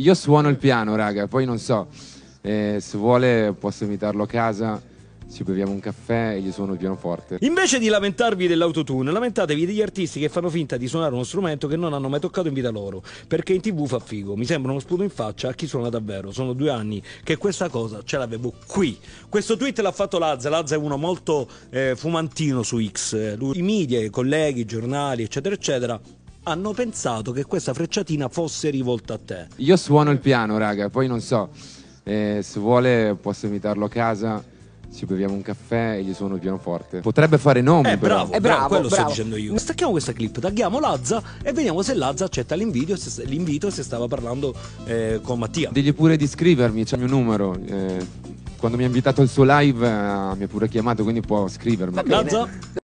Io suono il piano, raga, poi non so, eh, se vuole posso invitarlo a casa, ci beviamo un caffè e gli suono il pianoforte. Invece di lamentarvi dell'autotune, lamentatevi degli artisti che fanno finta di suonare uno strumento che non hanno mai toccato in vita loro, perché in tv fa figo. Mi sembra uno sputo in faccia a chi suona davvero. Sono due anni che questa cosa ce l'avevo qui. Questo tweet l'ha fatto Lazza. Lazza è uno molto eh, fumantino su X. Lui- I media, i colleghi, i giornali, eccetera, eccetera, hanno pensato che questa frecciatina fosse rivolta a te. Io suono il piano, raga, poi non so, eh, se vuole posso invitarlo a casa, ci beviamo un caffè e gli suono il pianoforte. Potrebbe fare nomi, Eh, però. bravo, È bravo, bravo, quello bravo. sto dicendo io. Stacchiamo questa clip, tagliamo Lazza e vediamo se Lazza accetta l'invito, se, l'invito se stava parlando eh, con Mattia. Digli pure di scrivermi, c'è il mio numero. eh, quando mi ha invitato al suo live eh, mi ha pure chiamato, quindi può scrivermi. Lazza?